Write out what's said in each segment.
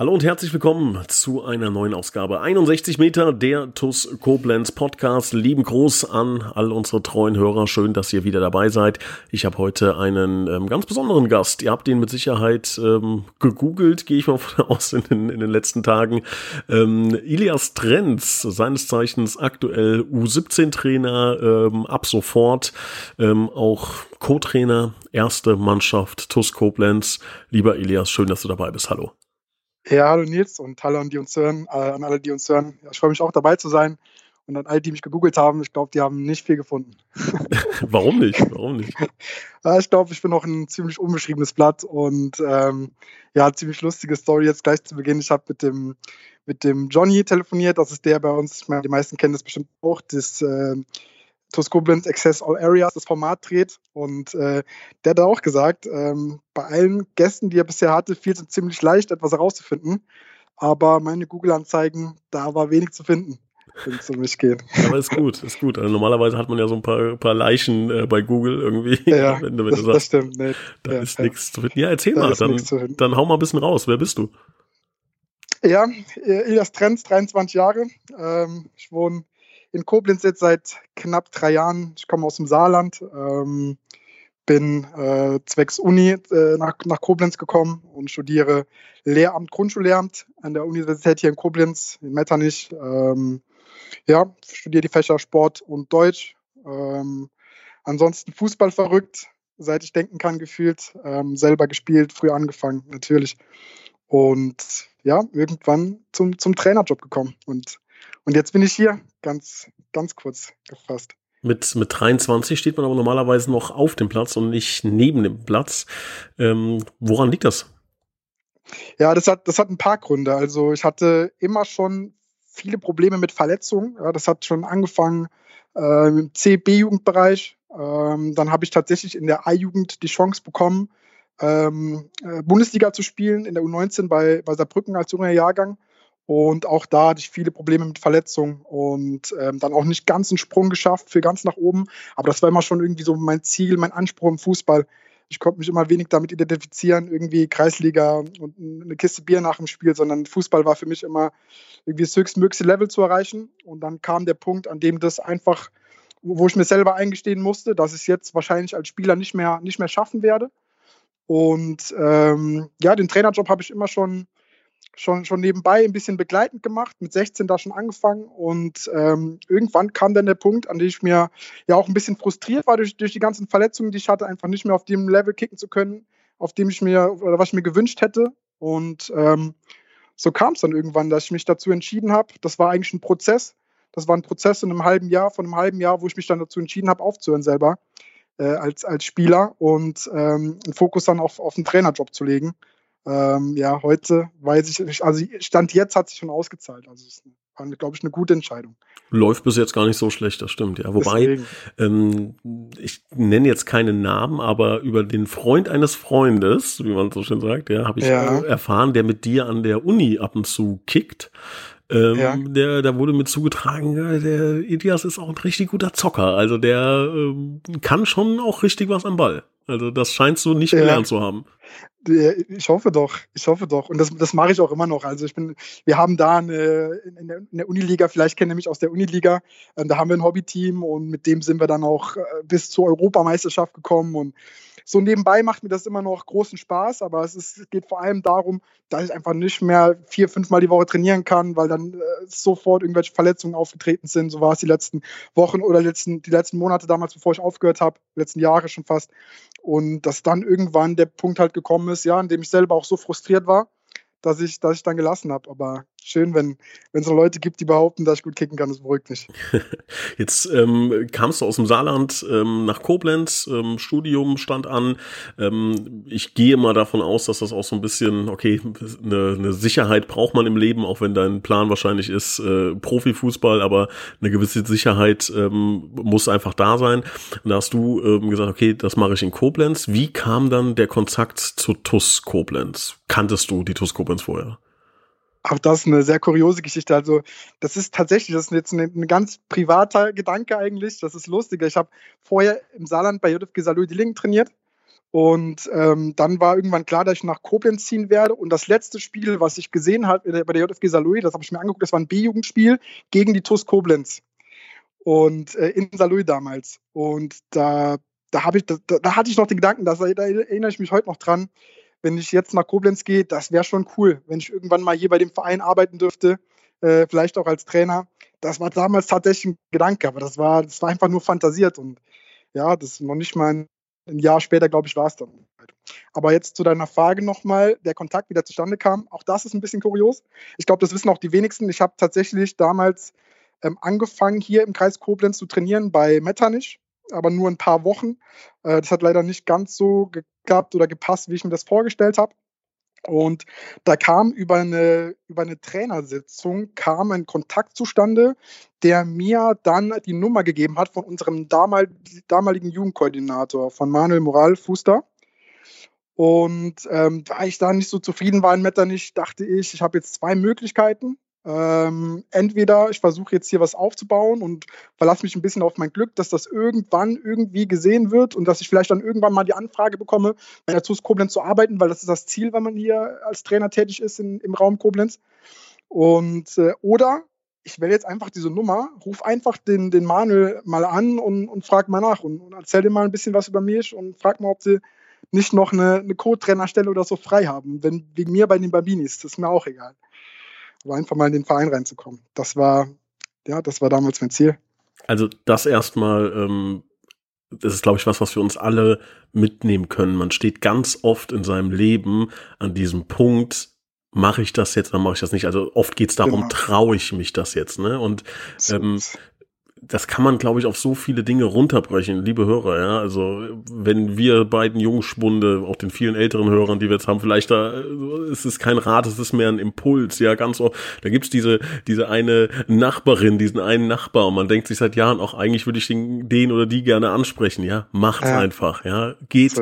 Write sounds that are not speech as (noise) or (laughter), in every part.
Hallo und herzlich willkommen zu einer neuen Ausgabe 61 Meter der TUS Koblenz Podcast. Lieben Gruß an all unsere treuen Hörer. Schön, dass ihr wieder dabei seid. Ich habe heute einen ähm, ganz besonderen Gast. Ihr habt ihn mit Sicherheit ähm, gegoogelt, gehe ich mal (laughs) von aus in den, in den letzten Tagen. Ähm, Ilias Trenz, seines Zeichens aktuell U17-Trainer, ähm, ab sofort ähm, auch Co-Trainer, erste Mannschaft TUS Koblenz. Lieber Ilias, schön, dass du dabei bist. Hallo. Ja, hallo Nils und hallo an die uns hören, äh, an alle, die uns hören. Ja, ich freue mich auch dabei zu sein und an alle, die mich gegoogelt haben. Ich glaube, die haben nicht viel gefunden. (laughs) Warum nicht? Warum nicht? (laughs) ja, ich glaube, ich bin noch ein ziemlich unbeschriebenes Blatt und ähm, ja, ziemlich lustige Story jetzt gleich zu Beginn. Ich habe mit dem mit dem Johnny telefoniert. Das ist der bei uns. Ich meine, die meisten kennen das bestimmt auch. Das äh, TuS Koblenz Access All Areas das Format dreht. Und äh, der hat auch gesagt, ähm, bei allen Gästen, die er bisher hatte, fiel es ziemlich leicht, etwas herauszufinden. Aber meine Google-Anzeigen, da war wenig zu finden, wenn es um mich geht. (laughs) Aber ist gut, ist gut. Also normalerweise hat man ja so ein paar, paar Leichen äh, bei Google irgendwie. Ja, (laughs) wenn, wenn das, sagst, das stimmt. Nee, da ja, ist ja. nichts zu finden. Ja, erzähl da mal, dann, dann hau mal ein bisschen raus. Wer bist du? Ja, Elias Trenz, 23 Jahre. Ähm, ich wohne in Koblenz jetzt seit knapp drei Jahren. Ich komme aus dem Saarland, ähm, bin äh, zwecks Uni äh, nach, nach Koblenz gekommen und studiere Lehramt, Grundschullehramt an der Universität hier in Koblenz, in Metternich. Ähm, ja, studiere die Fächer Sport und Deutsch. Ähm, ansonsten Fußball verrückt, seit ich denken kann, gefühlt. Ähm, selber gespielt, früh angefangen, natürlich. Und ja, irgendwann zum, zum Trainerjob gekommen. Und und jetzt bin ich hier, ganz, ganz kurz gefasst. Mit, mit 23 steht man aber normalerweise noch auf dem Platz und nicht neben dem Platz. Ähm, woran liegt das? Ja, das hat, das hat ein paar Gründe. Also ich hatte immer schon viele Probleme mit Verletzungen. Ja, das hat schon angefangen äh, im C-B-Jugendbereich. Ähm, dann habe ich tatsächlich in der A-Jugend die Chance bekommen, ähm, äh, Bundesliga zu spielen, in der U19 bei, bei Saarbrücken als junger Jahrgang. Und auch da hatte ich viele Probleme mit Verletzungen und ähm, dann auch nicht ganz einen Sprung geschafft für ganz nach oben. Aber das war immer schon irgendwie so mein Ziel, mein Anspruch im Fußball. Ich konnte mich immer wenig damit identifizieren, irgendwie Kreisliga und eine Kiste Bier nach dem Spiel, sondern Fußball war für mich immer irgendwie das höchstmögliche Level zu erreichen. Und dann kam der Punkt, an dem das einfach, wo ich mir selber eingestehen musste, dass ich es jetzt wahrscheinlich als Spieler nicht mehr, nicht mehr schaffen werde. Und ähm, ja, den Trainerjob habe ich immer schon schon, schon nebenbei ein bisschen begleitend gemacht, mit 16 da schon angefangen und ähm, irgendwann kam dann der Punkt, an dem ich mir ja auch ein bisschen frustriert war durch, durch die ganzen Verletzungen, die ich hatte, einfach nicht mehr auf dem Level kicken zu können, auf dem ich mir oder was ich mir gewünscht hätte. Und ähm, so kam es dann irgendwann, dass ich mich dazu entschieden habe. Das war eigentlich ein Prozess. Das war ein Prozess in einem halben Jahr, von einem halben Jahr, wo ich mich dann dazu entschieden habe, aufzuhören selber äh, als, als Spieler und ähm, einen Fokus dann auf, auf den Trainerjob zu legen. Ähm, ja, heute weiß ich, also Stand jetzt hat sich schon ausgezahlt. Also es war, glaube ich, eine gute Entscheidung. Läuft bis jetzt gar nicht so schlecht, das stimmt, ja. Wobei, ähm, ich nenne jetzt keinen Namen, aber über den Freund eines Freundes, wie man so schön sagt, ja, habe ich ja. erfahren, der mit dir an der Uni ab und zu kickt. Ähm, ja. der, da wurde mir zugetragen, der Ilias ist auch ein richtig guter Zocker. Also der ähm, kann schon auch richtig was am Ball. Also das scheinst du nicht gelernt zu haben. Ich hoffe doch, ich hoffe doch. Und das, das mache ich auch immer noch. Also ich bin, wir haben da eine, in, der, Uniliga, vielleicht kennt ihr mich aus der Uniliga, äh, da haben wir ein Hobbyteam und mit dem sind wir dann auch äh, bis zur Europameisterschaft gekommen und so nebenbei macht mir das immer noch großen Spaß, aber es, ist, geht vor allem darum, dass ich einfach nicht mehr vier, fünfmal die Woche trainieren kann, weil dann äh, sofort irgendwelche Verletzungen aufgetreten sind. So war es die letzten Wochen oder letzten, die letzten Monate damals, bevor ich aufgehört habe, letzten Jahre schon fast. Und dass dann irgendwann der Punkt halt gekommen ist, ja, in dem ich selber auch so frustriert war, dass ich, dass ich dann gelassen habe. Aber schön, wenn es so Leute gibt, die behaupten, dass ich gut kicken kann. Das beruhigt mich. (laughs) Jetzt ähm, kamst du aus dem Saarland ähm, nach Koblenz, ähm, Studium stand an. Ähm, ich gehe mal davon aus, dass das auch so ein bisschen, okay, eine, eine Sicherheit braucht man im Leben, auch wenn dein Plan wahrscheinlich ist, äh, Profifußball, aber eine gewisse Sicherheit ähm, muss einfach da sein. Und da hast du ähm, gesagt, okay, das mache ich in Koblenz. Wie kam dann der Kontakt zu TUS Koblenz? Kanntest du die TUS Koblenz vorher? Auch das ist eine sehr kuriose Geschichte. Also, das ist tatsächlich, das ist jetzt ein, ein ganz privater Gedanke eigentlich. Das ist lustig. Ich habe vorher im Saarland bei JFG Salou Dillingen trainiert. Und ähm, dann war irgendwann klar, dass ich nach Koblenz ziehen werde. Und das letzte Spiel, was ich gesehen habe bei der JFG Salou, das habe ich mir angeguckt, das war ein B-Jugendspiel gegen die TUS Koblenz. Und äh, in Salou damals. Und da, da, ich, da, da hatte ich noch den Gedanken, da, da erinnere ich mich heute noch dran, wenn ich jetzt nach Koblenz gehe, das wäre schon cool, wenn ich irgendwann mal hier bei dem Verein arbeiten dürfte, äh, vielleicht auch als Trainer. Das war damals tatsächlich ein Gedanke, aber das war, das war einfach nur fantasiert und ja, das ist noch nicht mal ein, ein Jahr später, glaube ich, war es dann. Aber jetzt zu deiner Frage nochmal, der Kontakt, wie der zustande kam, auch das ist ein bisschen kurios. Ich glaube, das wissen auch die wenigsten. Ich habe tatsächlich damals ähm, angefangen, hier im Kreis Koblenz zu trainieren bei Metternich aber nur ein paar Wochen. Äh, das hat leider nicht ganz so geklappt oder gepasst, wie ich mir das vorgestellt habe. Und da kam über eine, über eine Trainersitzung kam ein Kontakt zustande, der mir dann die Nummer gegeben hat von unserem damal, damaligen Jugendkoordinator, von Manuel Moral Fuster. Und ähm, da ich da nicht so zufrieden war in Metternich, dachte ich, ich habe jetzt zwei Möglichkeiten. Ähm, entweder ich versuche jetzt hier was aufzubauen und verlasse mich ein bisschen auf mein Glück, dass das irgendwann irgendwie gesehen wird und dass ich vielleicht dann irgendwann mal die Anfrage bekomme, bei der TuS Koblenz zu arbeiten, weil das ist das Ziel, wenn man hier als Trainer tätig ist in, im Raum Koblenz. Und äh, oder ich wähle jetzt einfach diese Nummer, ruf einfach den, den Manuel mal an und, und frag mal nach und, und erzähl dir mal ein bisschen was über mich und frag mal, ob sie nicht noch eine, eine Co-Trainerstelle oder so frei haben. Wenn wegen mir bei den Babinis, das ist mir auch egal aber einfach mal in den Verein reinzukommen. Das war, ja, das war damals mein Ziel. Also das erstmal, ähm, das ist, glaube ich, was, was wir uns alle mitnehmen können. Man steht ganz oft in seinem Leben an diesem Punkt, mache ich das jetzt, dann mache ich das nicht. Also oft geht es darum, genau. traue ich mich das jetzt, ne? Und ähm, das kann man, glaube ich, auf so viele Dinge runterbrechen, liebe Hörer, ja. Also, wenn wir beiden Jungschwunde, auch den vielen älteren Hörern, die wir jetzt haben, vielleicht da, es ist kein Rat, es ist mehr ein Impuls, ja, ganz oft. Da gibt's diese, diese eine Nachbarin, diesen einen Nachbar, und man denkt sich seit Jahren auch, eigentlich würde ich den, den oder die gerne ansprechen, ja. Macht's ja. einfach, ja. Geht,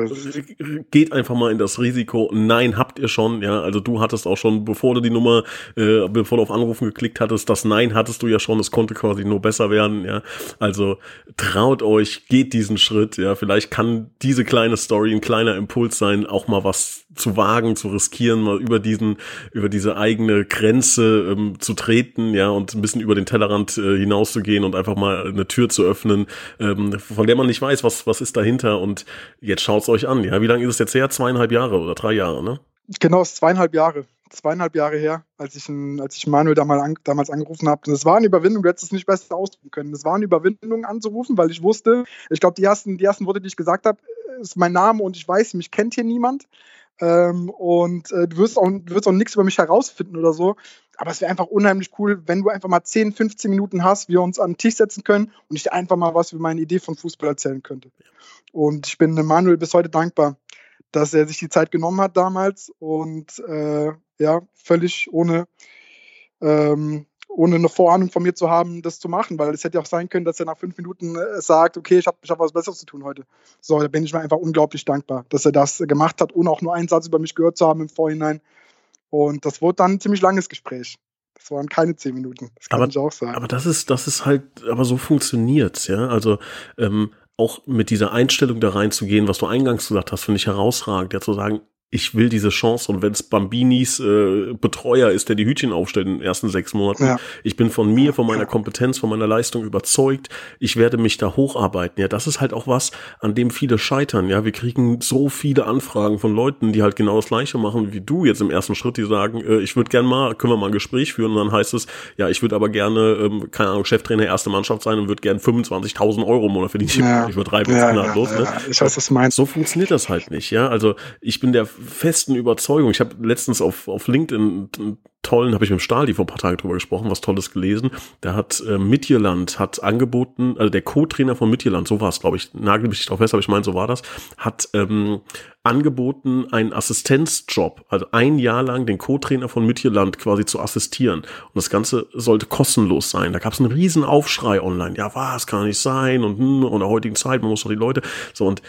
geht einfach mal in das Risiko. Nein, habt ihr schon, ja. Also, du hattest auch schon, bevor du die Nummer, äh, bevor du auf Anrufen geklickt hattest, das Nein hattest du ja schon, es konnte quasi nur besser werden, ja. Also traut euch, geht diesen Schritt, ja. Vielleicht kann diese kleine Story ein kleiner Impuls sein, auch mal was zu wagen, zu riskieren, mal über diesen, über diese eigene Grenze ähm, zu treten, ja, und ein bisschen über den Tellerrand äh, hinauszugehen und einfach mal eine Tür zu öffnen, ähm, von der man nicht weiß, was, was ist dahinter. Und jetzt schaut's euch an, ja. Wie lange ist es jetzt her? Zweieinhalb Jahre oder drei Jahre, ne? Genau, zweieinhalb Jahre zweieinhalb Jahre her, als ich, als ich Manuel damals, an, damals angerufen habe. Und es war eine Überwindung, du hättest es nicht besser ausdrücken können. Es war eine Überwindung anzurufen, weil ich wusste, ich glaube, die ersten, die ersten Worte, die ich gesagt habe, ist mein Name und ich weiß, mich kennt hier niemand. Ähm, und äh, du wirst auch, du wirst auch nichts über mich herausfinden oder so. Aber es wäre einfach unheimlich cool, wenn du einfach mal 10, 15 Minuten hast, wir uns an den Tisch setzen können und ich dir einfach mal was über meine Idee von Fußball erzählen könnte. Und ich bin Manuel bis heute dankbar, dass er sich die Zeit genommen hat damals und äh, ja, völlig ohne, ähm, ohne eine Vorahnung von mir zu haben, das zu machen, weil es hätte ja auch sein können, dass er nach fünf Minuten äh, sagt, okay, ich habe ich hab was Besseres zu tun heute. So, da bin ich mir einfach unglaublich dankbar, dass er das gemacht hat, ohne auch nur einen Satz über mich gehört zu haben im Vorhinein. Und das wurde dann ein ziemlich langes Gespräch. Das waren keine zehn Minuten. Das kann aber, ich auch sagen. Aber das ist, das ist halt, aber so funktioniert's, ja. Also ähm, auch mit dieser Einstellung da reinzugehen, was du eingangs gesagt hast, finde ich herausragend, ja zu sagen, ich will diese Chance und wenn es Bambinis äh, Betreuer ist, der die Hütchen aufstellt in den ersten sechs Monaten, ja. ich bin von mir, von meiner Kompetenz, von meiner Leistung überzeugt, ich werde mich da hocharbeiten. Ja, das ist halt auch was, an dem viele scheitern. Ja, wir kriegen so viele Anfragen von Leuten, die halt genau das Gleiche machen wie du jetzt im ersten Schritt, die sagen, äh, ich würde gerne mal, können wir mal ein Gespräch führen und dann heißt es, ja, ich würde aber gerne, ähm, keine Ahnung, Cheftrainer erste Mannschaft sein und würde gerne 25.000 Euro im Monat verdienen. Ja. Ich übertreibe jetzt ja, ja, los, ne? Ich weiß, was du meinst. So funktioniert das halt nicht. Ja, also ich bin der festen Überzeugung. Ich habe letztens auf, auf LinkedIn einen tollen, habe ich mit dem Stahl die vor ein paar Tagen drüber gesprochen, was Tolles gelesen. Der hat äh, Midtjylland hat angeboten, also der Co-Trainer von Midtjylland, so war es, glaube ich, nagel mich nicht drauf fest, aber ich meine, so war das, hat ähm, angeboten, einen Assistenzjob, also ein Jahr lang den Co-Trainer von Midtjylland quasi zu assistieren. Und das Ganze sollte kostenlos sein. Da gab es einen riesen Aufschrei online. Ja, was kann nicht sein und hm, in der heutigen Zeit, man muss doch die Leute so und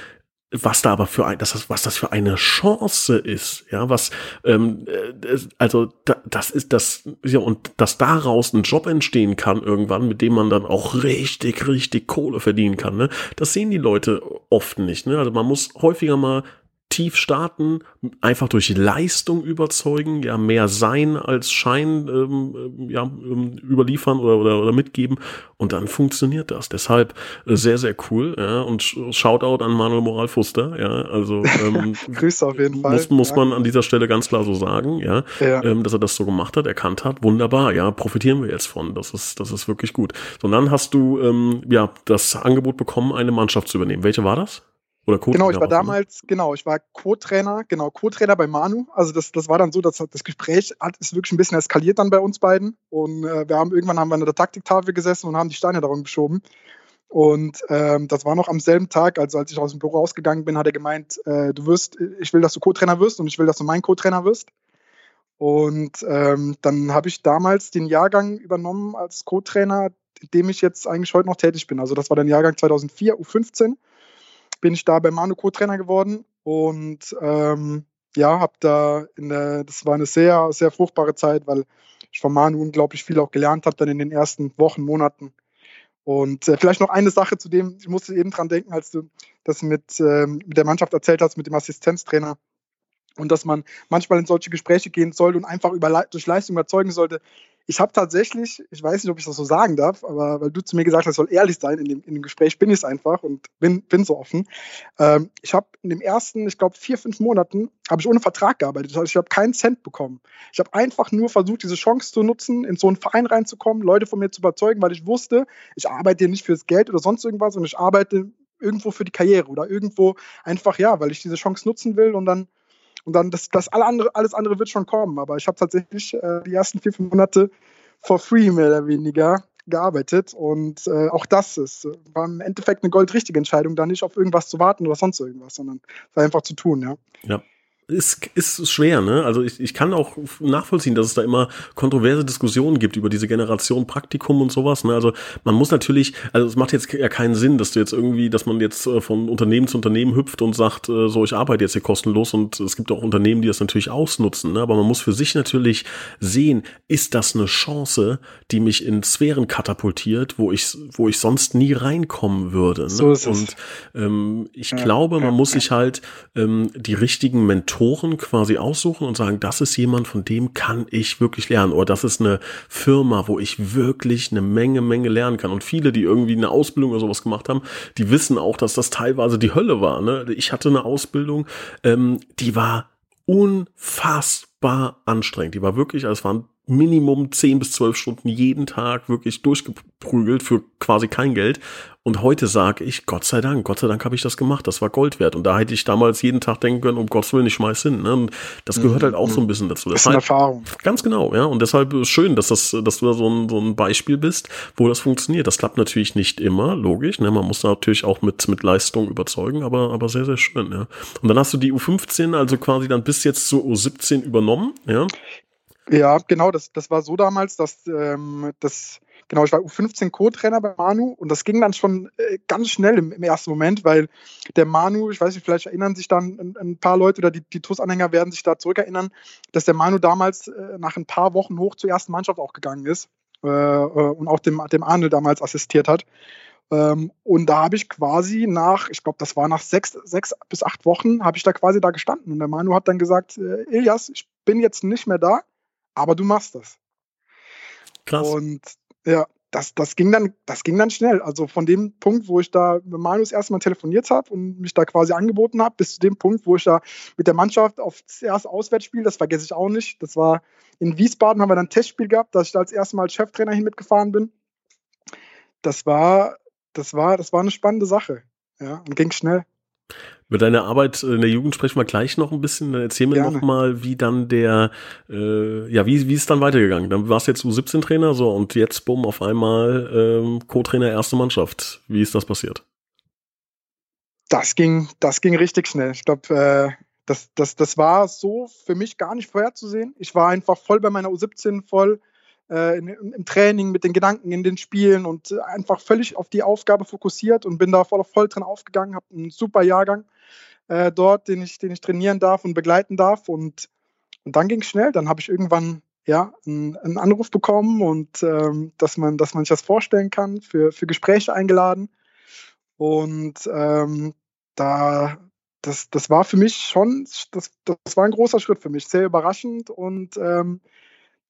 was da aber für ein, das, was das für eine Chance ist, ja, was, ähm, äh, also da, das ist das, ja, und dass daraus ein Job entstehen kann irgendwann, mit dem man dann auch richtig, richtig Kohle verdienen kann, ne, das sehen die Leute oft nicht, ne, also man muss häufiger mal tief starten, einfach durch Leistung überzeugen, ja, mehr sein als Schein ähm, ja, ähm, überliefern oder, oder, oder mitgeben und dann funktioniert das. Deshalb äh, sehr, sehr cool, ja, und Shoutout an Manuel Moral Fuster, ja, also ähm, (laughs) Grüße auf jeden Fall. Muss, muss ja. man an dieser Stelle ganz klar so sagen, ja, ja. Ähm, dass er das so gemacht hat, erkannt hat, wunderbar, ja, profitieren wir jetzt von, das ist, das ist wirklich gut. So, und dann hast du, ähm, ja, das Angebot bekommen, eine Mannschaft zu übernehmen. Welche war das? Oder Co genau, ich war damals, genau, ich war Co-Trainer, genau, Co-Trainer bei Manu. Also das, das war dann so, dass das Gespräch hat, ist wirklich ein bisschen eskaliert dann bei uns beiden. Und äh, wir haben irgendwann haben wir an der Taktiktafel gesessen und haben die Steine darum geschoben. Und ähm, das war noch am selben Tag, also als ich aus dem Büro rausgegangen bin, hat er gemeint, äh, du wirst, ich will, dass du Co-Trainer wirst und ich will, dass du mein Co-Trainer wirst. Und ähm, dann habe ich damals den Jahrgang übernommen als Co-Trainer, in dem ich jetzt eigentlich heute noch tätig bin. Also das war der Jahrgang 2004, U15 bin ich da bei Manu Co-Trainer geworden und ähm, ja, habe da in der, das war eine sehr, sehr fruchtbare Zeit, weil ich von Manu unglaublich viel auch gelernt habe, dann in den ersten Wochen, Monaten. Und äh, vielleicht noch eine Sache zu dem, ich musste eben dran denken, als du das mit, ähm, mit der Mannschaft erzählt hast, mit dem Assistenztrainer. Und dass man manchmal in solche Gespräche gehen sollte und einfach über, durch Leistung überzeugen sollte ich habe tatsächlich, ich weiß nicht, ob ich das so sagen darf, aber weil du zu mir gesagt hast, soll ehrlich sein in dem, in dem Gespräch, bin ich es einfach und bin, bin so offen. Ähm, ich habe in dem ersten, ich glaube, vier, fünf Monaten, habe ich ohne Vertrag gearbeitet. Das heißt, ich habe keinen Cent bekommen. Ich habe einfach nur versucht, diese Chance zu nutzen, in so einen Verein reinzukommen, Leute von mir zu überzeugen, weil ich wusste, ich arbeite hier nicht fürs Geld oder sonst irgendwas, sondern ich arbeite irgendwo für die Karriere oder irgendwo einfach, ja, weil ich diese Chance nutzen will und dann und dann das, das alle andere, alles andere wird schon kommen. Aber ich habe tatsächlich äh, die ersten vier, fünf Monate for free mehr oder weniger gearbeitet. Und äh, auch das ist, war im Endeffekt eine goldrichtige Entscheidung, da nicht auf irgendwas zu warten oder sonst irgendwas, sondern einfach zu tun, ja. Ja ist, ist schwer, ne? Also ich, ich kann auch nachvollziehen, dass es da immer kontroverse Diskussionen gibt über diese Generation Praktikum und sowas. Ne? Also man muss natürlich, also es macht jetzt ja keinen Sinn, dass du jetzt irgendwie, dass man jetzt äh, von Unternehmen zu Unternehmen hüpft und sagt, äh, so ich arbeite jetzt hier kostenlos und es gibt auch Unternehmen, die das natürlich ausnutzen. Ne? Aber man muss für sich natürlich sehen, ist das eine Chance, die mich in Sphären katapultiert, wo ich, wo ich sonst nie reinkommen würde. Ne? So ist es. Und ähm, ich ja, glaube, man muss sich halt ähm, die richtigen Mentoren Mentoren quasi aussuchen und sagen, das ist jemand, von dem kann ich wirklich lernen. Oder das ist eine Firma, wo ich wirklich eine Menge, Menge lernen kann. Und viele, die irgendwie eine Ausbildung oder sowas gemacht haben, die wissen auch, dass das teilweise die Hölle war. Ne? Ich hatte eine Ausbildung, ähm, die war unfassbar anstrengend. Die war wirklich, also es waren Minimum 10 bis 12 Stunden jeden Tag wirklich durchgeprügelt für quasi kein Geld. Und heute sage ich, Gott sei Dank, Gott sei Dank habe ich das gemacht. Das war Gold wert. Und da hätte ich damals jeden Tag denken können, um Gottes Willen, ich schmeiß hin. Ne? Und das gehört halt auch so ein bisschen dazu. Das ist eine Erfahrung. Ganz genau, ja. Und deshalb ist schön, dass, das, dass du da so ein, so ein Beispiel bist, wo das funktioniert. Das klappt natürlich nicht immer, logisch. Ne? Man muss natürlich auch mit, mit Leistung überzeugen, aber, aber sehr, sehr schön, ja. Und dann hast du die U15, also quasi dann bis jetzt zur U17 übernommen, ja. Ja, genau, das, das war so damals, dass ähm, das, genau, ich war U15 Co-Trainer bei Manu und das ging dann schon äh, ganz schnell im, im, ersten Moment, weil der Manu, ich weiß nicht, vielleicht erinnern sich dann ein, ein paar Leute oder die, die TUS-Anhänger werden sich da zurückerinnern, dass der Manu damals äh, nach ein paar Wochen hoch zur ersten Mannschaft auch gegangen ist äh, äh und auch dem, dem Arnel damals assistiert hat. Ähm, und da habe ich quasi nach, ich glaube, das war nach sechs, sechs bis acht Wochen, habe ich da quasi da gestanden. Und der Manu hat dann gesagt, äh, Ilias, ich bin jetzt nicht mehr da, aber du machst das. Krass. Und ja, das, das, ging dann, das ging dann schnell. Also von dem Punkt, wo ich da mit Manus erstmal telefoniert habe und mich da quasi angeboten habe, bis zu dem Punkt, wo ich da mit der Mannschaft auf das erste Auswärtsspiel, das vergesse ich auch nicht. Das war in Wiesbaden, haben wir dann ein Testspiel gehabt, dass ich da als erstes Mal als Cheftrainer hin mitgefahren bin. Das war, das war, das war eine spannende Sache. Ja, und ging schnell. Über deine Arbeit in der Jugend sprechen wir gleich noch ein bisschen. Dann erzähl mir Gerne. noch mal, wie dann der, äh, ja, wie, wie ist dann weitergegangen? Dann warst du jetzt U17-Trainer, so, und jetzt, bumm, auf einmal ähm, Co-Trainer erste Mannschaft. Wie ist das passiert? Das ging, das ging richtig schnell. Ich glaube, äh, das, das, das war so für mich gar nicht vorherzusehen. Ich war einfach voll bei meiner U17, voll äh, in, im Training, mit den Gedanken in den Spielen und einfach völlig auf die Aufgabe fokussiert und bin da voll, voll drin aufgegangen, habe einen super Jahrgang äh, dort, den ich, den ich trainieren darf und begleiten darf. Und, und dann ging es schnell. Dann habe ich irgendwann ja, einen, einen, Anruf bekommen und ähm, dass, man, dass man sich das vorstellen kann, für, für Gespräche eingeladen. Und ähm, da, das, das war für mich schon, das, das war ein großer Schritt für mich, sehr überraschend und ähm,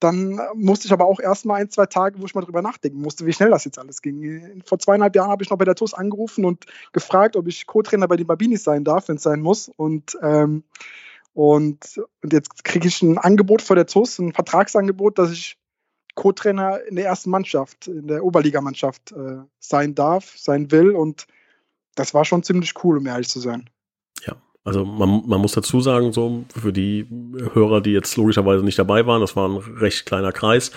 dann musste ich aber auch erst mal ein, zwei Tage, wo ich mal drüber nachdenken musste, wie schnell das jetzt alles ging. Vor zweieinhalb Jahren habe ich noch bei der TUS angerufen und gefragt, ob ich Co-Trainer bei den Babinis sein darf, wenn es sein muss. Und, ähm, und, und jetzt kriege ich ein Angebot vor der TUS, ein Vertragsangebot, dass ich Co-Trainer in der ersten Mannschaft, in der Oberligamannschaft äh, sein darf, sein will. Und das war schon ziemlich cool, um ehrlich zu sein. Also man, man muss dazu sagen, so für die Hörer, die jetzt logischerweise nicht dabei waren, das war ein recht kleiner Kreis,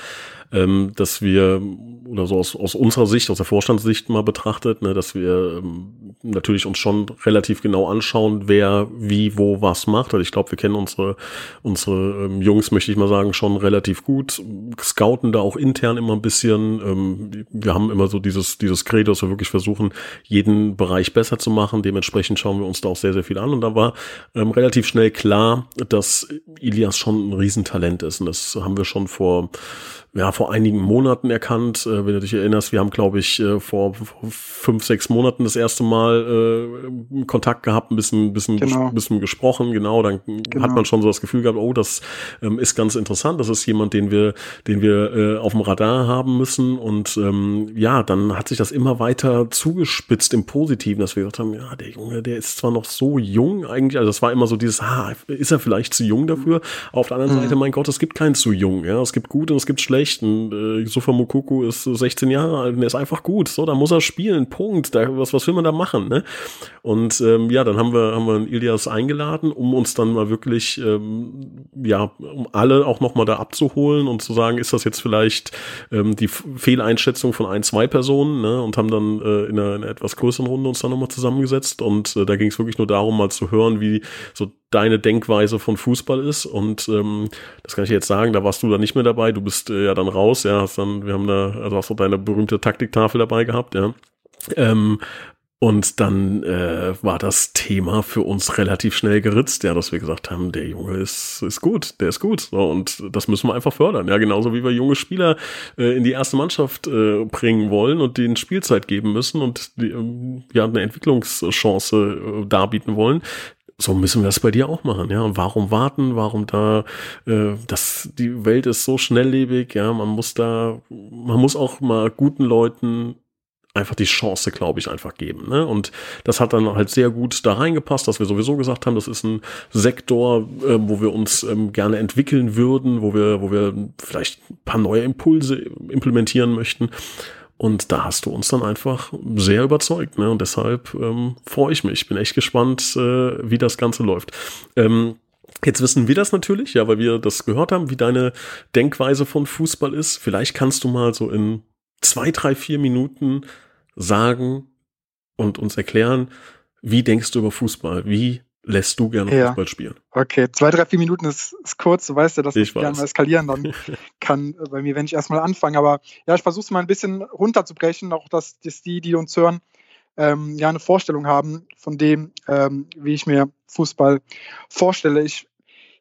ähm, dass wir, oder so aus, aus unserer Sicht, aus der Vorstandssicht mal betrachtet, ne, dass wir ähm, natürlich uns schon relativ genau anschauen, wer wie, wo, was macht. Also ich glaube, wir kennen unsere, unsere ähm, Jungs, möchte ich mal sagen, schon relativ gut, scouten da auch intern immer ein bisschen. Ähm, wir haben immer so dieses, dieses Credo, dass wir wirklich versuchen, jeden Bereich besser zu machen. Dementsprechend schauen wir uns da auch sehr, sehr viel an. Und da war ähm, relativ schnell klar, dass Ilias schon ein Riesentalent ist. Und das haben wir schon vor ja, vor einigen Monaten erkannt. Äh, wenn du dich erinnerst, wir haben, glaube ich, äh, vor fünf, sechs Monaten das erste Mal äh, Kontakt gehabt, ein bisschen, bisschen, genau. bisschen gesprochen, genau. Dann genau. hat man schon so das Gefühl gehabt, oh, das ähm, ist ganz interessant. Das ist jemand, den wir, den wir äh, auf dem Radar haben müssen. Und ähm, ja, dann hat sich das immer weiter zugespitzt im Positiven, dass wir gesagt haben, ja, der Junge, der ist zwar noch so jung eigentlich, also das war immer so dieses, ah, ist er vielleicht zu jung dafür? Auf der anderen mhm. Seite, mein Gott, es gibt keinen zu jung, ja. Es gibt gut und es gibt schlecht schlecht. Ein, äh, Yusufa Mukuku ist 16 Jahre alt und er ist einfach gut. So, da muss er spielen. Punkt. Da, was, was will man da machen? Ne? Und ähm, ja, dann haben wir, haben wir Ilias eingeladen, um uns dann mal wirklich, ähm, ja, um alle auch nochmal da abzuholen und zu sagen, ist das jetzt vielleicht ähm, die Fehleinschätzung von ein, zwei Personen, ne? Und haben dann äh, in, einer, in einer etwas größeren Runde uns dann nochmal zusammengesetzt. Und äh, da ging es wirklich nur darum, mal zu hören, wie so deine Denkweise von Fußball ist. Und ähm, das kann ich jetzt sagen, da warst du dann nicht mehr dabei. Du bist äh, ja dann raus, ja, hast dann, wir haben da, also hast du deine berühmte Taktiktafel dabei gehabt, ja. Ähm, und dann äh, war das Thema für uns relativ schnell geritzt, ja, dass wir gesagt haben, der Junge ist, ist gut, der ist gut. So, und das müssen wir einfach fördern. Ja, genauso wie wir junge Spieler äh, in die erste Mannschaft äh, bringen wollen und denen Spielzeit geben müssen und die, ähm, ja, eine Entwicklungschance äh, darbieten wollen so müssen wir das bei dir auch machen, ja. Warum warten? Warum da? Äh, das, die Welt ist so schnelllebig, ja. Man muss da, man muss auch mal guten Leuten einfach die Chance, glaube ich, einfach geben. Ne? Und das hat dann halt sehr gut da reingepasst, dass wir sowieso gesagt haben, das ist ein Sektor, äh, wo wir uns ähm, gerne entwickeln würden, wo wir, wo wir vielleicht ein paar neue Impulse implementieren möchten. Und da hast du uns dann einfach sehr überzeugt. Ne? Und deshalb ähm, freue ich mich. Bin echt gespannt, äh, wie das Ganze läuft. Ähm, Jetzt wissen wir das natürlich, ja, weil wir das gehört haben, wie deine Denkweise von Fußball ist. Vielleicht kannst du mal so in zwei, drei, vier Minuten sagen und uns erklären, wie denkst du über Fußball? Wie lässt du gerne ja. Fußball spielen. Okay, zwei, drei, vier Minuten ist, ist kurz. Du weißt ja, dass ich, ich gerne mal eskalieren dann (laughs) kann bei mir, wenn ich erstmal anfange. Aber ja, ich versuche es mal ein bisschen runterzubrechen, auch dass, dass die, die uns hören, ähm, ja eine Vorstellung haben von dem, ähm, wie ich mir Fußball vorstelle. Ich,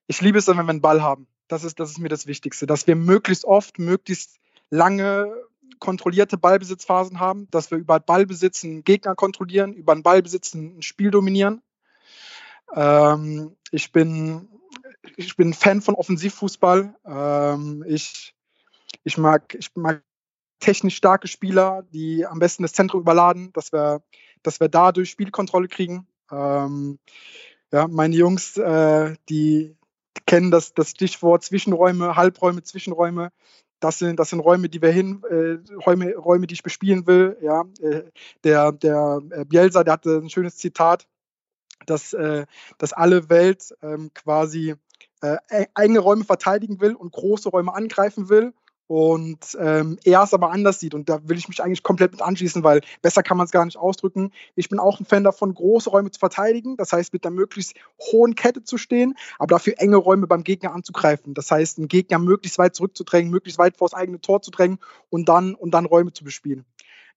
ich liebe es dann, wenn wir einen Ball haben. Das ist, das ist mir das Wichtigste, dass wir möglichst oft, möglichst lange kontrollierte Ballbesitzphasen haben, dass wir über Ballbesitz einen Gegner kontrollieren, über einen Ballbesitz ein Spiel dominieren ähm, ich, bin, ich bin Fan von Offensivfußball. Ähm, ich, ich, mag, ich mag technisch starke Spieler, die am besten das Zentrum überladen, dass wir, dass wir dadurch Spielkontrolle kriegen. Ähm, ja, meine Jungs, äh, die kennen das, das Stichwort Zwischenräume, Halbräume, Zwischenräume. Das sind, das sind Räume, die wir hin, äh, Räume, Räume, die ich bespielen will. Ja, äh, der, der äh, Bielsa, der hatte ein schönes Zitat dass, äh, dass alle Welt ähm, quasi äh, e-, eigene Räume verteidigen will und große Räume angreifen will und ähm, er es aber anders sieht. Und da will ich mich eigentlich komplett mit anschließen, weil besser kann man es gar nicht ausdrücken. Ich bin auch ein Fan davon, große Räume zu verteidigen, das heißt mit einer möglichst hohen Kette zu stehen, aber dafür enge Räume beim Gegner anzugreifen. Das heißt, einen Gegner möglichst weit zurückzudrängen, möglichst weit vor das eigene Tor zu drängen und dann, und dann Räume zu bespielen.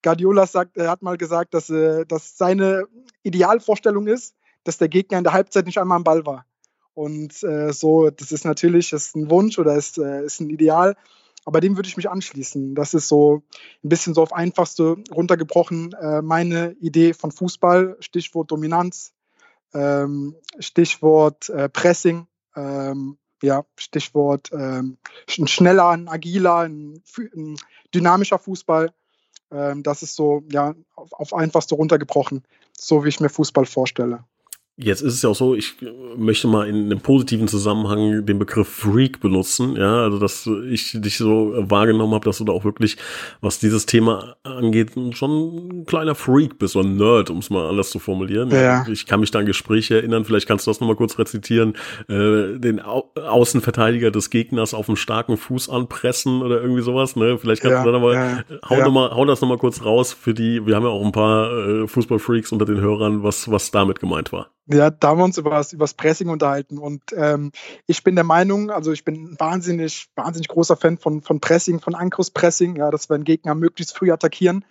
Guardiola sagt, hat mal gesagt, dass, äh, dass seine Idealvorstellung ist, dass der Gegner in der Halbzeit nicht einmal am Ball war. Und äh, so, das ist natürlich das ist ein Wunsch oder ist, äh, ist ein Ideal. Aber dem würde ich mich anschließen. Das ist so ein bisschen so auf einfachste runtergebrochen äh, meine Idee von Fußball. Stichwort Dominanz, ähm, Stichwort äh, Pressing, ähm, ja, Stichwort ähm, ein schneller, ein agiler, ein, ein dynamischer Fußball. Ähm, das ist so, ja, auf, auf einfachste runtergebrochen, so wie ich mir Fußball vorstelle. Jetzt ist es ja auch so, ich möchte mal in einem positiven Zusammenhang den Begriff Freak benutzen, ja, also dass ich dich so wahrgenommen habe, dass du da auch wirklich, was dieses Thema angeht, schon ein kleiner Freak bist, so ein Nerd, um es mal anders zu formulieren. Ja. Ich kann mich da an Gespräche erinnern, vielleicht kannst du das nochmal kurz rezitieren, äh, den Au Außenverteidiger des Gegners auf einen starken Fuß anpressen oder irgendwie sowas, ne? Vielleicht kannst ja, du da nochmal, ja, hau, ja. Noch mal, hau das nochmal kurz raus für die, wir haben ja auch ein paar äh, Fußballfreaks unter den Hörern, was, was damit gemeint war. Ja, da haben wir uns über das, über das Pressing unterhalten. Und ähm, ich bin der Meinung, also ich bin wahnsinnig, wahnsinnig großer Fan von, von Pressing, von Angriffspressing, ja, dass wir einen Gegner möglichst früh attackieren.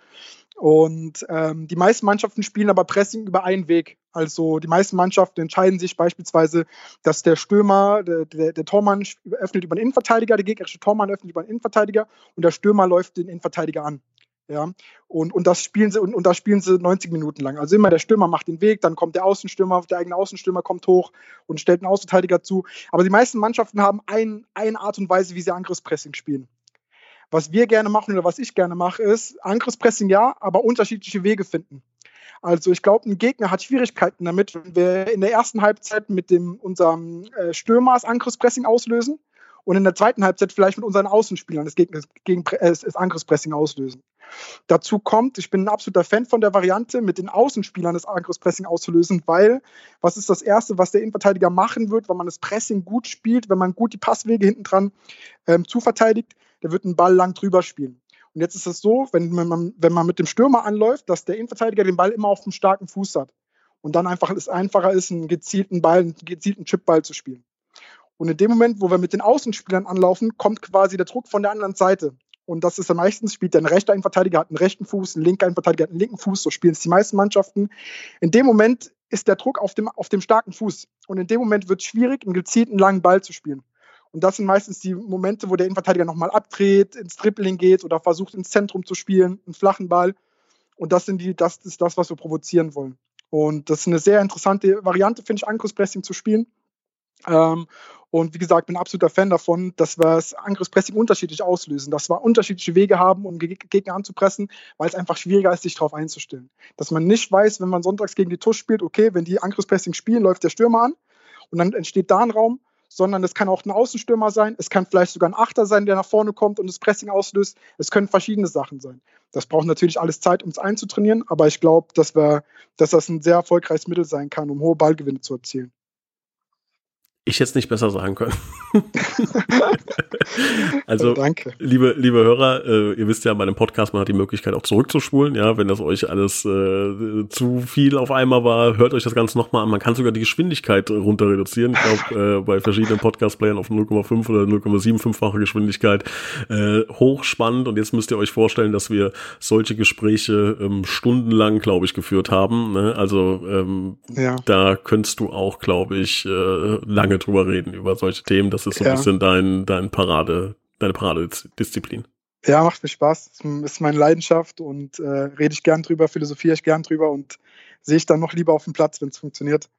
Und ähm, die meisten Mannschaften spielen aber Pressing über einen Weg. Also die meisten Mannschaften entscheiden sich beispielsweise, dass der Stürmer, der, der, der Tormann öffnet über den Innenverteidiger, der gegnerische Tormann öffnet über den Innenverteidiger und der Stürmer läuft den Innenverteidiger an. Ja, und, und das spielen sie, und, und das spielen sie 90 Minuten lang. Also immer der Stürmer macht den Weg, dann kommt der Außenstürmer, der eigene Außenstürmer kommt hoch und stellt einen Außenverteidiger zu. Aber die meisten Mannschaften haben ein, eine Art und Weise, wie sie Angriffspressing spielen. Was wir gerne machen oder was ich gerne mache, ist Angriffspressing ja, aber unterschiedliche Wege finden. Also ich glaube, ein Gegner hat Schwierigkeiten damit, wenn wir in der ersten Halbzeit mit dem, unserem äh, Stürmer das Angriffspressing auslösen und in der zweiten Halbzeit vielleicht mit unseren Außenspielern das, Gegner, gegen, äh, das Angriffspressing auslösen. Dazu kommt, ich bin ein absoluter Fan von der Variante, mit den Außenspielern das Angriffspressing auszulösen, weil was ist das Erste, was der Innenverteidiger machen wird, wenn man das Pressing gut spielt, wenn man gut die Passwege hinten dran ähm, zuverteidigt, der wird einen Ball lang drüber spielen. Und jetzt ist es so, wenn man, wenn man mit dem Stürmer anläuft, dass der Innenverteidiger den Ball immer auf dem starken Fuß hat. Und dann einfach es einfacher ist, einen gezielten Ball, einen gezielten Chipball zu spielen. Und in dem Moment, wo wir mit den Außenspielern anlaufen, kommt quasi der Druck von der anderen Seite. Und das ist dann meistens, spielt ein rechter Innenverteidiger, hat einen rechten Fuß, ein linker Innenverteidiger hat einen linken Fuß, so spielen es die meisten Mannschaften. In dem Moment ist der Druck auf dem, auf dem starken Fuß. Und in dem Moment wird es schwierig, einen gezielten langen Ball zu spielen. Und das sind meistens die Momente, wo der Innenverteidiger nochmal abdreht, ins Dribbling geht oder versucht, ins Zentrum zu spielen, einen flachen Ball. Und das, sind die, das ist das, was wir provozieren wollen. Und das ist eine sehr interessante Variante, finde ich, Angriffspressing zu spielen. Ähm, und wie gesagt, bin absoluter Fan davon, dass wir das Angriffspressing unterschiedlich auslösen, dass wir unterschiedliche Wege haben, um Gegner anzupressen, weil es einfach schwieriger ist, sich darauf einzustellen. Dass man nicht weiß, wenn man sonntags gegen die TUS spielt, okay, wenn die Angriffspressing spielen, läuft der Stürmer an und dann entsteht da ein Raum, sondern es kann auch ein Außenstürmer sein, es kann vielleicht sogar ein Achter sein, der nach vorne kommt und das Pressing auslöst. Es können verschiedene Sachen sein. Das braucht natürlich alles Zeit, um es einzutrainieren, aber ich glaube, dass, dass das ein sehr erfolgreiches Mittel sein kann, um hohe Ballgewinne zu erzielen. Ich hätte es nicht besser sagen können. (laughs) also, Danke. liebe, liebe Hörer, äh, ihr wisst ja, bei einem Podcast, man hat die Möglichkeit auch zurückzuspulen. Ja, wenn das euch alles äh, zu viel auf einmal war, hört euch das Ganze nochmal an. Man kann sogar die Geschwindigkeit runter reduzieren. Ich glaube, äh, bei verschiedenen Podcast-Playern auf 0,5 oder 0,75-fache Geschwindigkeit. Äh, hochspannend. Und jetzt müsst ihr euch vorstellen, dass wir solche Gespräche ähm, stundenlang, glaube ich, geführt haben. Ne? Also, ähm, ja. da könntest du auch, glaube ich, äh, lange lange drüber reden, über solche Themen. Das ist so ja. ein bisschen dein, dein Parade, deine Paradedisziplin. Ja, macht mir Spaß. Ist meine Leidenschaft und äh, rede ich gern drüber, philosophiere ich gern drüber und sehe ich dann noch lieber auf dem Platz, wenn es funktioniert.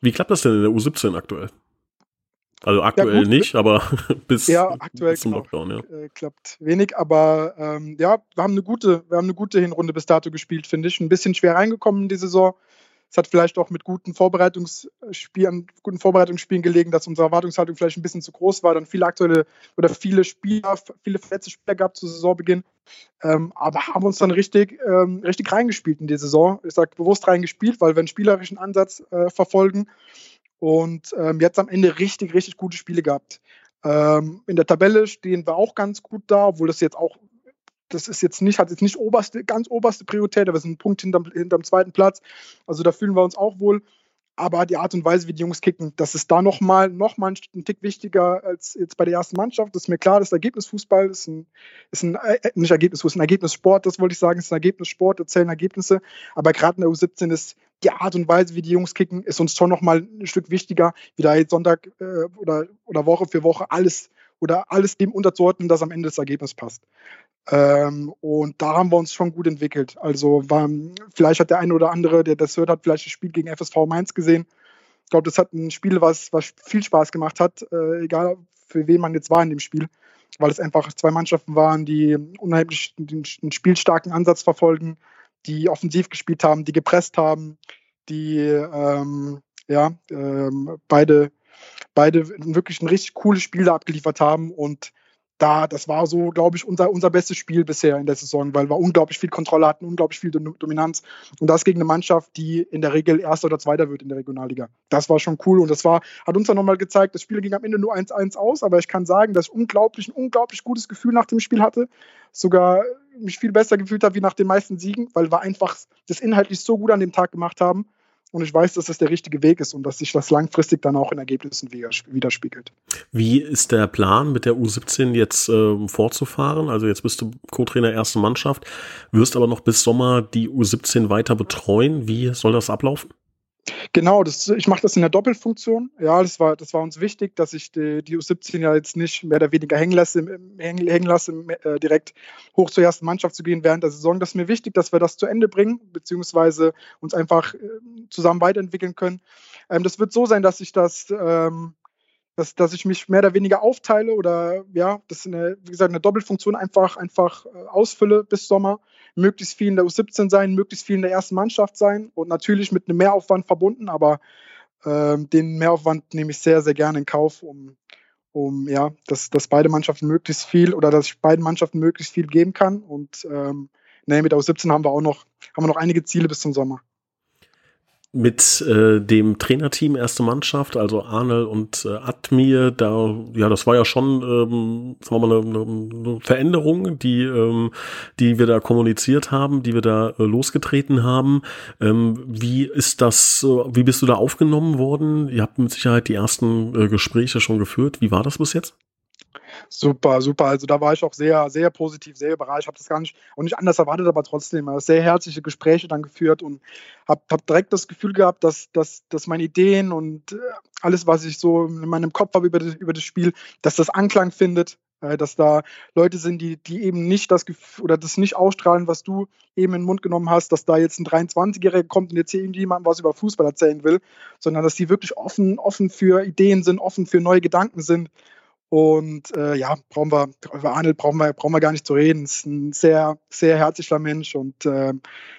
Wie klappt das denn in der U17 aktuell? Also aktuell ja, nicht, aber (laughs) bis, ja, aktuell bis zum Lockdown, ja. Äh, klappt wenig, aber ähm, ja, wir haben eine gute, wir haben eine gute Hinrunde bis dato gespielt, finde ich. Ein bisschen schwer reingekommen in die Saison. Es hat vielleicht auch mit guten Vorbereitungsspielen, guten Vorbereitungsspielen gelegen, dass unsere Erwartungshaltung vielleicht ein bisschen zu groß war. Dann viele aktuelle oder viele Spieler, viele verletzte Spieler gab zu Saisonbeginn. Ähm, aber haben uns dann richtig, ähm, richtig reingespielt in die Saison. Ich sage bewusst reingespielt, weil wir einen spielerischen Ansatz äh, verfolgen und ähm, jetzt am Ende richtig, richtig gute Spiele gehabt. Ähm, in der Tabelle stehen wir auch ganz gut da, obwohl das jetzt auch das ist jetzt nicht, hat jetzt nicht oberste, ganz oberste Priorität, aber wir sind ein Punkt hinterm, hinterm zweiten Platz. Also da fühlen wir uns auch wohl. Aber die Art und Weise, wie die Jungs kicken, das ist da nochmal noch mal ein Tick wichtiger als jetzt bei der ersten Mannschaft. Das ist mir klar, das Ergebnisfußball ist ein, ist ein äh, nicht Ergebnisfußball, ein Ergebnissport, das wollte ich sagen, ist ein Ergebnissport, da zählen Ergebnisse. Aber gerade in der U17 ist die Art und Weise, wie die Jungs kicken, ist uns schon nochmal ein Stück wichtiger, wie da jetzt Sonntag äh, oder, oder Woche für Woche alles oder alles dem unterzuordnen, dass am Ende das Ergebnis passt. Ähm, und da haben wir uns schon gut entwickelt. Also war, vielleicht hat der eine oder andere, der das hört, hat vielleicht das Spiel gegen FSV Mainz gesehen. Ich glaube, das hat ein Spiel, was, was viel Spaß gemacht hat, äh, egal für wen man jetzt war in dem Spiel, weil es einfach zwei Mannschaften waren, die unheimlich einen spielstarken Ansatz verfolgen, die offensiv gespielt haben, die gepresst haben, die ähm, ja, ähm, beide, beide wirklich ein richtig cooles Spiel da abgeliefert haben und da, das war so, glaube ich, unser, unser bestes Spiel bisher in der Saison, weil wir unglaublich viel Kontrolle hatten, unglaublich viel Dominanz. Und das gegen eine Mannschaft, die in der Regel Erster oder Zweiter wird in der Regionalliga. Das war schon cool und das war, hat uns dann nochmal gezeigt, das Spiel ging am Ende nur 1-1 aus, aber ich kann sagen, dass ich unglaublich, ein unglaublich gutes Gefühl nach dem Spiel hatte. Sogar mich viel besser gefühlt habe wie nach den meisten Siegen, weil wir einfach das inhaltlich so gut an dem Tag gemacht haben und ich weiß, dass das der richtige Weg ist und dass sich das langfristig dann auch in Ergebnissen widerspiegelt. Wie ist der Plan, mit der U17 jetzt äh, fortzufahren? Also jetzt bist du Co-Trainer erste Mannschaft, wirst aber noch bis Sommer die U17 weiter betreuen. Wie soll das ablaufen? Genau, das, ich mache das in der Doppelfunktion. Ja, das war, das war uns wichtig, dass ich die, die U17 ja jetzt nicht mehr oder weniger hängen lasse, hängen, lasse äh, direkt hoch zur ersten Mannschaft zu gehen während der Saison. Das ist mir wichtig, dass wir das zu Ende bringen, beziehungsweise uns einfach äh, zusammen weiterentwickeln können. Ähm, das wird so sein, dass ich das ähm, dass, dass ich mich mehr oder weniger aufteile oder ja, das eine, wie gesagt, eine Doppelfunktion einfach, einfach äh, ausfülle bis Sommer. Möglichst viel in der U17 sein, möglichst viel in der ersten Mannschaft sein und natürlich mit einem Mehraufwand verbunden, aber ähm, den Mehraufwand nehme ich sehr, sehr gerne in Kauf, um, um ja, dass, dass beide Mannschaften möglichst viel oder dass ich beiden Mannschaften möglichst viel geben kann. Und ähm, nee, mit der U17 haben wir auch noch, haben wir noch einige Ziele bis zum Sommer mit äh, dem Trainerteam erste Mannschaft, also Arnel und äh, Admir, da ja, das war ja schon ähm, sagen wir mal eine, eine Veränderung, die ähm, die wir da kommuniziert haben, die wir da äh, losgetreten haben. Ähm, wie ist das? Äh, wie bist du da aufgenommen worden? Ihr habt mit Sicherheit die ersten äh, Gespräche schon geführt. Wie war das bis jetzt? Super, super. Also da war ich auch sehr, sehr positiv, sehr überrascht. Ich habe das gar nicht, auch nicht anders erwartet, aber trotzdem sehr herzliche Gespräche dann geführt und habe hab direkt das Gefühl gehabt, dass, dass, dass meine Ideen und äh, alles, was ich so in meinem Kopf habe über das, über das Spiel, dass das Anklang findet, äh, dass da Leute sind, die, die eben nicht das Gefühl oder das nicht ausstrahlen, was du eben in den Mund genommen hast, dass da jetzt ein 23-Jähriger kommt und jetzt hier irgendjemand was über Fußball erzählen will, sondern dass die wirklich offen, offen für Ideen sind, offen für neue Gedanken sind. Und äh, ja, brauchen wir, über Arnold brauchen wir, brauchen wir gar nicht zu reden. Ist ein sehr, sehr herzlicher Mensch. Und äh,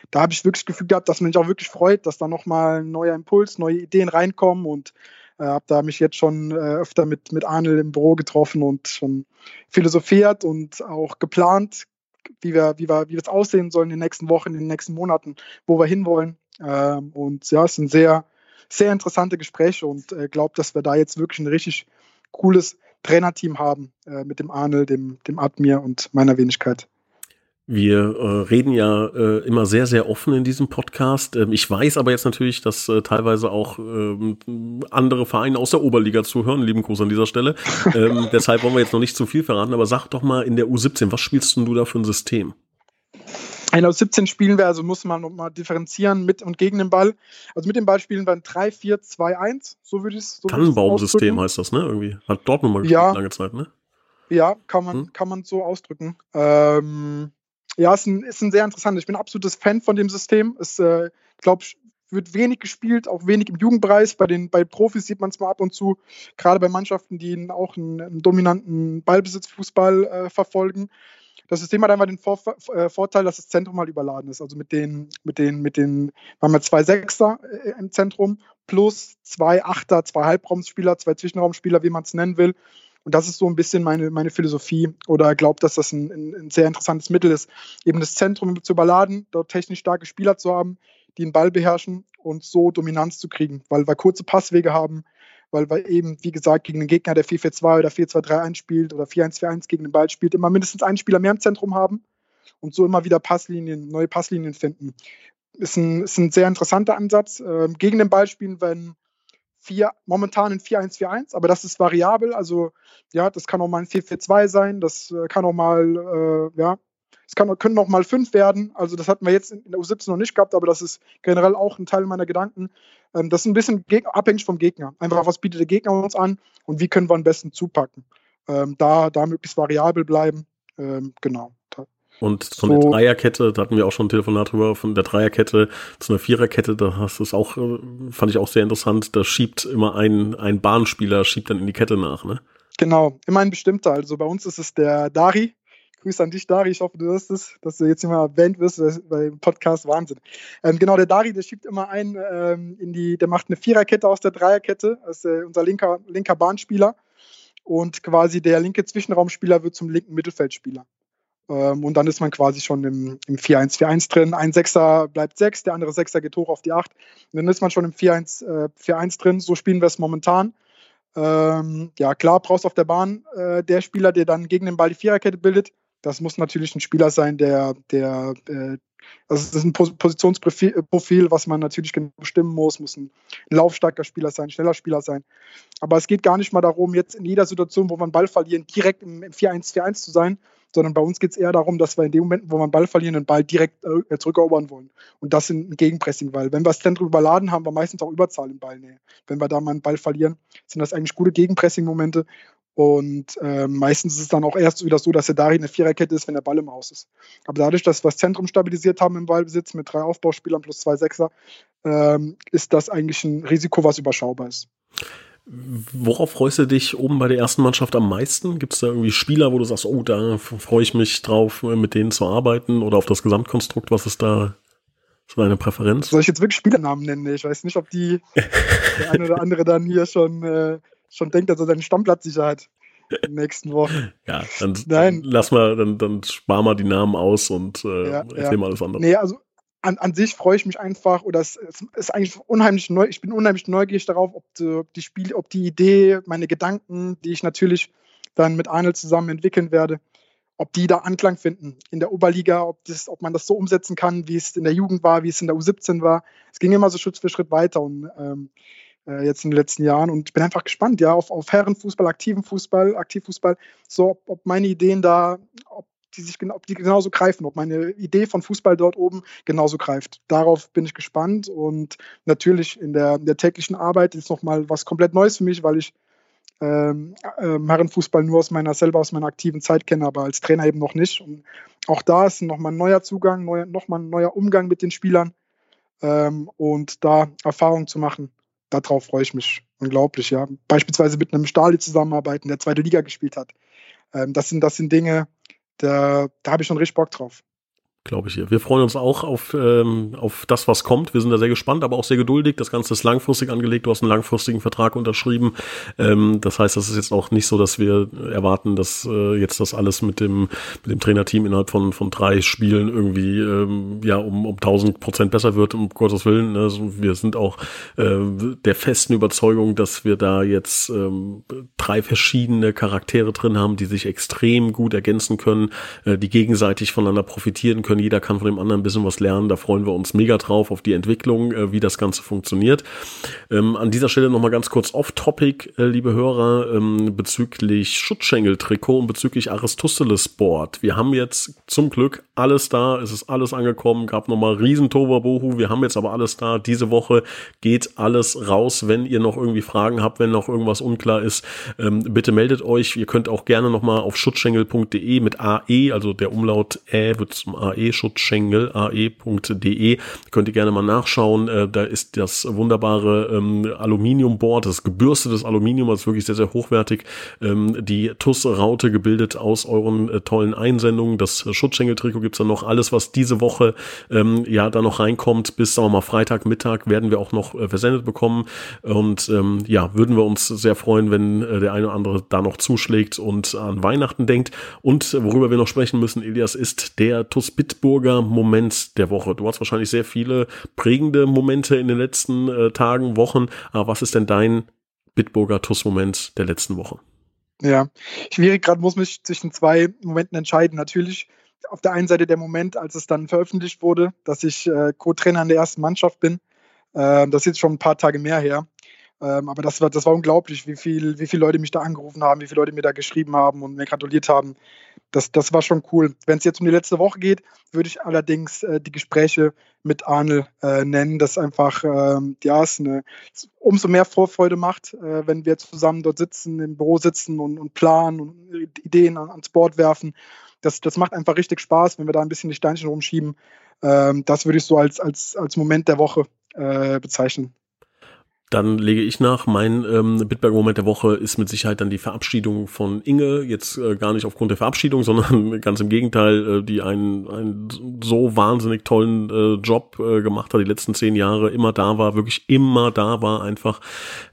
da habe ich wirklich Gefühl gehabt, dass man sich auch wirklich freut, dass da nochmal ein neuer Impuls, neue Ideen reinkommen. Und äh, habe da mich jetzt schon äh, öfter mit, mit Arnold im Büro getroffen und schon philosophiert und auch geplant, wie wir, wie wir, wie es aussehen sollen in den nächsten Wochen, in den nächsten Monaten, wo wir hinwollen. Ähm, und ja, es sind sehr, sehr interessante Gespräche und äh, glaube, dass wir da jetzt wirklich ein richtig cooles Trainerteam haben äh, mit dem Arnel, dem, dem Admir und meiner Wenigkeit. Wir äh, reden ja äh, immer sehr, sehr offen in diesem Podcast. Ähm, ich weiß aber jetzt natürlich, dass äh, teilweise auch ähm, andere Vereine aus der Oberliga zuhören. Lieben Gruß an dieser Stelle. (laughs) ähm, deshalb wollen wir jetzt noch nicht zu viel verraten. Aber sag doch mal in der U17, was spielst du da für ein System? Ein aus 17 spielen wir, also muss man nochmal differenzieren mit und gegen den Ball. Also mit dem Ball spielen wir ein 3-4-2-1, so würde ich es so Tannenbaumsystem heißt das, ne? Irgendwie. Hat Dortmund mal gespielt ja. lange Zeit, ne? Ja, kann man, hm? kann man so ausdrücken. Ähm, ja, ist ein, ist ein sehr interessantes. Ich bin ein absolutes Fan von dem System. Es, äh, glaube wird wenig gespielt, auch wenig im Jugendbereich. Bei den bei Profis sieht man es mal ab und zu, gerade bei Mannschaften, die auch einen, einen dominanten Ballbesitzfußball äh, verfolgen. Das System hat einmal den Vor äh, Vorteil, dass das Zentrum mal überladen ist. Also mit den, mit den, mit den, wir haben wir zwei Sechser äh, im Zentrum plus zwei Achter, zwei Halbraumspieler, zwei Zwischenraumspieler, wie man es nennen will. Und das ist so ein bisschen meine, meine Philosophie oder glaubt, dass das ein, ein, ein, sehr interessantes Mittel ist, eben das Zentrum zu überladen, dort technisch starke Spieler zu haben, die den Ball beherrschen und so Dominanz zu kriegen, weil wir kurze Passwege haben, weil wir eben, wie gesagt, gegen einen Gegner, der 4-4-2 oder 4-2-3-1 spielt oder 4-1-4-1 gegen den Ball spielt, immer mindestens einen Spieler mehr im Zentrum haben und so immer wieder Passlinien, neue Passlinien finden. Ist ein, ist ein sehr interessanter Ansatz. Ähm, gegen den Ball spielen, wenn vier, momentan in 4-1-4-1, aber das ist variabel. Also, ja, das kann auch mal ein 4-4-2 sein, das äh, kann auch mal, äh, ja, es kann, können noch mal fünf werden. Also das hatten wir jetzt in der U17 noch nicht gehabt, aber das ist generell auch ein Teil meiner Gedanken. Ähm, das ist ein bisschen abhängig vom Gegner. Einfach, was bietet der Gegner uns an und wie können wir am besten zupacken. Ähm, da, da möglichst variabel bleiben. Ähm, genau. Und von so. der Dreierkette, da hatten wir auch schon ein Telefonat drüber, von der Dreierkette zu einer Viererkette, da hast du es auch, äh, fand ich auch sehr interessant, da schiebt immer ein, ein Bahnspieler, schiebt dann in die Kette nach, ne? Genau, immer ein bestimmter. Also bei uns ist es der Dari, Grüße an dich, Dari. Ich hoffe, du wirst es, dass du jetzt immer erwähnt wirst beim Podcast. Wahnsinn. Ähm, genau, der Dari, der schiebt immer ein ähm, in die, der macht eine Viererkette aus der Dreierkette. Das ist äh, unser linker, linker Bahnspieler. Und quasi der linke Zwischenraumspieler wird zum linken Mittelfeldspieler. Ähm, und dann ist man quasi schon im, im 4-1-4-1 drin. Ein Sechser bleibt sechs, der andere Sechser geht hoch auf die acht. Und dann ist man schon im 4-1-4-1 äh, drin. So spielen wir es momentan. Ähm, ja, klar, brauchst auf der Bahn äh, der Spieler, der dann gegen den Ball die Viererkette bildet. Das muss natürlich ein Spieler sein, der, der, äh, also das ist ein Positionsprofil, was man natürlich genau bestimmen muss, muss ein laufstarker Spieler sein, schneller Spieler sein. Aber es geht gar nicht mal darum, jetzt in jeder Situation, wo man Ball verlieren, direkt im, im 4-1-4-1 zu sein, sondern bei uns geht es eher darum, dass wir in dem Moment, wo wir Ball verlieren, den Ball direkt äh, zurückerobern wollen. Und das in Gegenpressing, weil wenn wir das Zentrum überladen, haben wir meistens auch Überzahl im Ballnähe. Wenn wir da mal einen Ball verlieren, sind das eigentlich gute Gegenpressing-Momente und äh, meistens ist es dann auch erst wieder so, dass der Dari eine Viererkette ist, wenn der Ball im Haus ist. Aber dadurch, dass wir das Zentrum stabilisiert haben im Ballbesitz mit drei Aufbauspielern plus zwei Sechser, ähm, ist das eigentlich ein Risiko, was überschaubar ist. Worauf freust du dich oben bei der ersten Mannschaft am meisten? Gibt es da irgendwie Spieler, wo du sagst, oh, da freue ich mich drauf, mit denen zu arbeiten oder auf das Gesamtkonstrukt? Was ist da so deine Präferenz? Soll ich jetzt wirklich Spielernamen nennen? Ich weiß nicht, ob die (laughs) der eine oder andere dann hier schon äh, schon denkt, dass er seinen Stammplatz sicher hat in den nächsten Wochen. (laughs) Ja, dann, Nein. lass mal, dann, dann spar mal die Namen aus und äh, ja, erzähl ja. mal alles andere. Nee, also an, an sich freue ich mich einfach oder es, es, ist eigentlich unheimlich neu, ich bin unheimlich neugierig darauf, ob die, ob die Spiel, ob die Idee, meine Gedanken, die ich natürlich dann mit Arnold zusammen entwickeln werde, ob die da Anklang finden in der Oberliga, ob, das, ob man das so umsetzen kann, wie es in der Jugend war, wie es in der U17 war. Es ging immer so Schritt für Schritt weiter und ähm, äh, jetzt in den letzten Jahren und bin einfach gespannt, ja, auf, auf Herrenfußball, aktiven Fußball, Aktivfußball, so ob, ob meine Ideen da, ob die sich ob die genauso greifen, ob meine Idee von Fußball dort oben genauso greift. Darauf bin ich gespannt und natürlich in der, in der täglichen Arbeit ist nochmal was komplett Neues für mich, weil ich ähm, ähm, Herrenfußball nur aus meiner selber aus meiner aktiven Zeit kenne, aber als Trainer eben noch nicht. Und auch da ist nochmal ein neuer Zugang, neu, nochmal ein neuer Umgang mit den Spielern ähm, und da Erfahrung zu machen darauf freue ich mich unglaublich, ja. Beispielsweise mit einem Stali zusammenarbeiten, der zweite Liga gespielt hat. Ähm, das, sind, das sind Dinge, da, da habe ich schon richtig Bock drauf glaube ich hier. Wir freuen uns auch auf, ähm, auf das, was kommt. Wir sind da sehr gespannt, aber auch sehr geduldig. Das Ganze ist langfristig angelegt. Du hast einen langfristigen Vertrag unterschrieben. Ähm, das heißt, das ist jetzt auch nicht so, dass wir erwarten, dass äh, jetzt das alles mit dem, mit dem Trainerteam innerhalb von, von drei Spielen irgendwie ähm, ja um, um 1000 Prozent besser wird, um Gottes Willen. Ne? Also wir sind auch äh, der festen Überzeugung, dass wir da jetzt ähm, drei verschiedene Charaktere drin haben, die sich extrem gut ergänzen können, äh, die gegenseitig voneinander profitieren können können, jeder kann von dem anderen ein bisschen was lernen. Da freuen wir uns mega drauf auf die Entwicklung, äh, wie das Ganze funktioniert. Ähm, an dieser Stelle nochmal ganz kurz off-topic, äh, liebe Hörer, ähm, bezüglich Schutzschenkel-Trikot und bezüglich Aristoteles Board. Wir haben jetzt zum Glück alles da, es ist alles angekommen, gab nochmal riesen Bohu. Wir haben jetzt aber alles da. Diese Woche geht alles raus. Wenn ihr noch irgendwie Fragen habt, wenn noch irgendwas unklar ist, ähm, bitte meldet euch. Ihr könnt auch gerne nochmal auf schutzschengel.de mit AE, also der Umlaut Ä wird zum AE AE, Schutzschengel, ae.de. Könnt ihr gerne mal nachschauen. Äh, da ist das wunderbare ähm, Aluminiumboard, das gebürstetes Aluminium, ist wirklich sehr, sehr hochwertig. Ähm, die TUS-Raute gebildet aus euren äh, tollen Einsendungen. Das Schutzschengel-Trikot gibt's dann noch. Alles, was diese Woche ähm, ja da noch reinkommt, bis sagen wir mal Freitag, Mittag werden wir auch noch äh, versendet bekommen. Und ähm, ja, würden wir uns sehr freuen, wenn äh, der eine oder andere da noch zuschlägt und an Weihnachten denkt. Und äh, worüber wir noch sprechen müssen, Elias, ist der TUS Bitburger Moment der Woche. Du hast wahrscheinlich sehr viele prägende Momente in den letzten äh, Tagen, Wochen. Aber was ist denn dein Bitburger TUS-Moment der letzten Woche? Ja, schwierig gerade muss mich zwischen zwei Momenten entscheiden. Natürlich auf der einen Seite der Moment, als es dann veröffentlicht wurde, dass ich äh, Co-Trainer in der ersten Mannschaft bin. Äh, das ist jetzt schon ein paar Tage mehr her. Ähm, aber das war, das war unglaublich, wie, viel, wie viele Leute mich da angerufen haben, wie viele Leute mir da geschrieben haben und mir gratuliert haben. Das, das war schon cool. Wenn es jetzt um die letzte Woche geht, würde ich allerdings äh, die Gespräche mit Arnel äh, nennen, das einfach, ähm, ja, es eine, umso mehr Vorfreude macht, äh, wenn wir zusammen dort sitzen, im Büro sitzen und, und planen und Ideen an, ans Board werfen. Das, das macht einfach richtig Spaß, wenn wir da ein bisschen die Steinchen rumschieben. Ähm, das würde ich so als, als, als Moment der Woche äh, bezeichnen. Dann lege ich nach. Mein ähm, Bitberg-Moment der Woche ist mit Sicherheit dann die Verabschiedung von Inge. Jetzt äh, gar nicht aufgrund der Verabschiedung, (laughs) sondern ganz im Gegenteil, äh, die einen, einen so wahnsinnig tollen äh, Job äh, gemacht hat, die letzten zehn Jahre immer da war, wirklich immer da war einfach.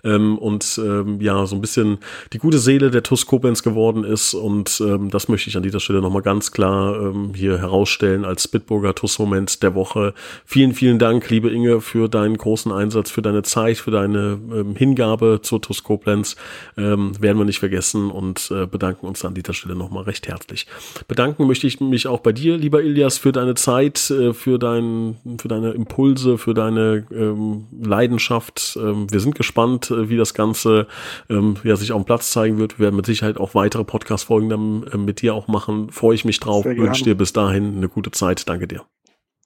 Ähm, und ähm, ja, so ein bisschen die gute Seele der TUS Koblenz geworden ist. Und ähm, das möchte ich an dieser Stelle nochmal ganz klar ähm, hier herausstellen als Bitburger TUS-Moment der Woche. Vielen, vielen Dank, liebe Inge, für deinen großen Einsatz, für deine Zeit, für deine deine ähm, Hingabe zur TUS Koblenz ähm, werden wir nicht vergessen und äh, bedanken uns an dieser Stelle nochmal recht herzlich. Bedanken möchte ich mich auch bei dir, lieber Ilias, für deine Zeit, äh, für, dein, für deine Impulse, für deine ähm, Leidenschaft. Ähm, wir sind gespannt, äh, wie das Ganze ähm, ja, sich auf dem Platz zeigen wird. Wir werden mit Sicherheit auch weitere Podcast-Folgen dann äh, mit dir auch machen. Freue ich mich drauf. Wünsche dir bis dahin eine gute Zeit. Danke dir.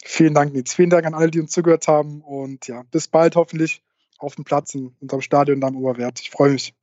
Vielen Dank, Nils. Vielen Dank an alle, die uns zugehört haben. Und ja, bis bald hoffentlich auf dem Platz in unserem Stadion da am Oberwert. Ich freue mich.